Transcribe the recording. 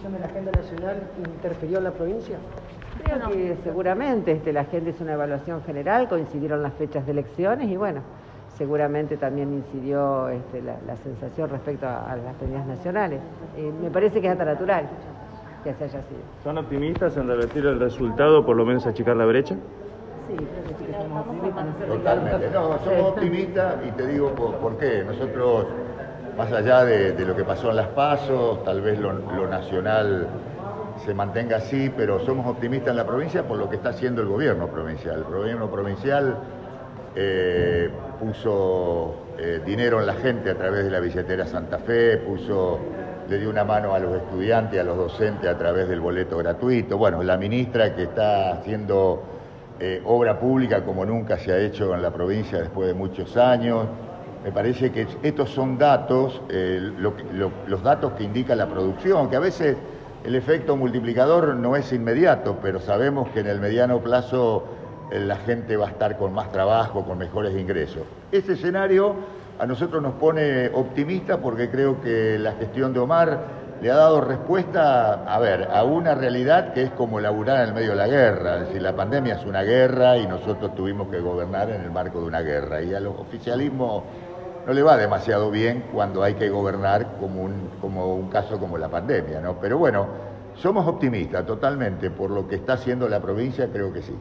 definición de la agenda nacional interfirió en la provincia? Creo que seguramente este, la agenda es una evaluación general, coincidieron las fechas de elecciones y bueno, seguramente también incidió este, la, sensación respecto a, las medidas nacionales. Eh, me parece que es hasta natural que se haya sido. ¿Son optimistas en revertir el resultado, por lo menos achicar la brecha? Sí, creo que sí que somos optimistas. Totalmente, no, somos optimistas y te digo por, qué. Nosotros, más allá de, lo que pasó en las pasos, tal vez lo, nacional se mantenga así, pero somos optimistas en la provincia por lo que está haciendo el gobierno provincial. El gobierno provincial eh, puso eh, dinero en la gente a través de la billetera Santa Fe, puso, le dio una mano a los estudiantes, a los docentes a través del boleto gratuito. Bueno, la ministra que está haciendo eh, obra pública como nunca se ha hecho en la provincia después de muchos años. Me parece que estos son datos, los datos que indica la producción, que a veces el efecto multiplicador no es inmediato, pero sabemos que en el mediano plazo la gente va a estar con más trabajo, con mejores ingresos. Ese escenario a nosotros nos pone optimistas porque creo que la gestión de Omar le ha dado respuesta, a ver, a una realidad que es como laburar en el medio de la guerra. Es decir, la pandemia es una guerra y nosotros tuvimos que gobernar en el marco de una guerra. Y al oficialismo no le va demasiado bien cuando hay que gobernar como un, como un caso como la pandemia, ¿no? Pero bueno, somos optimistas totalmente por lo que está haciendo la provincia, creo que sí.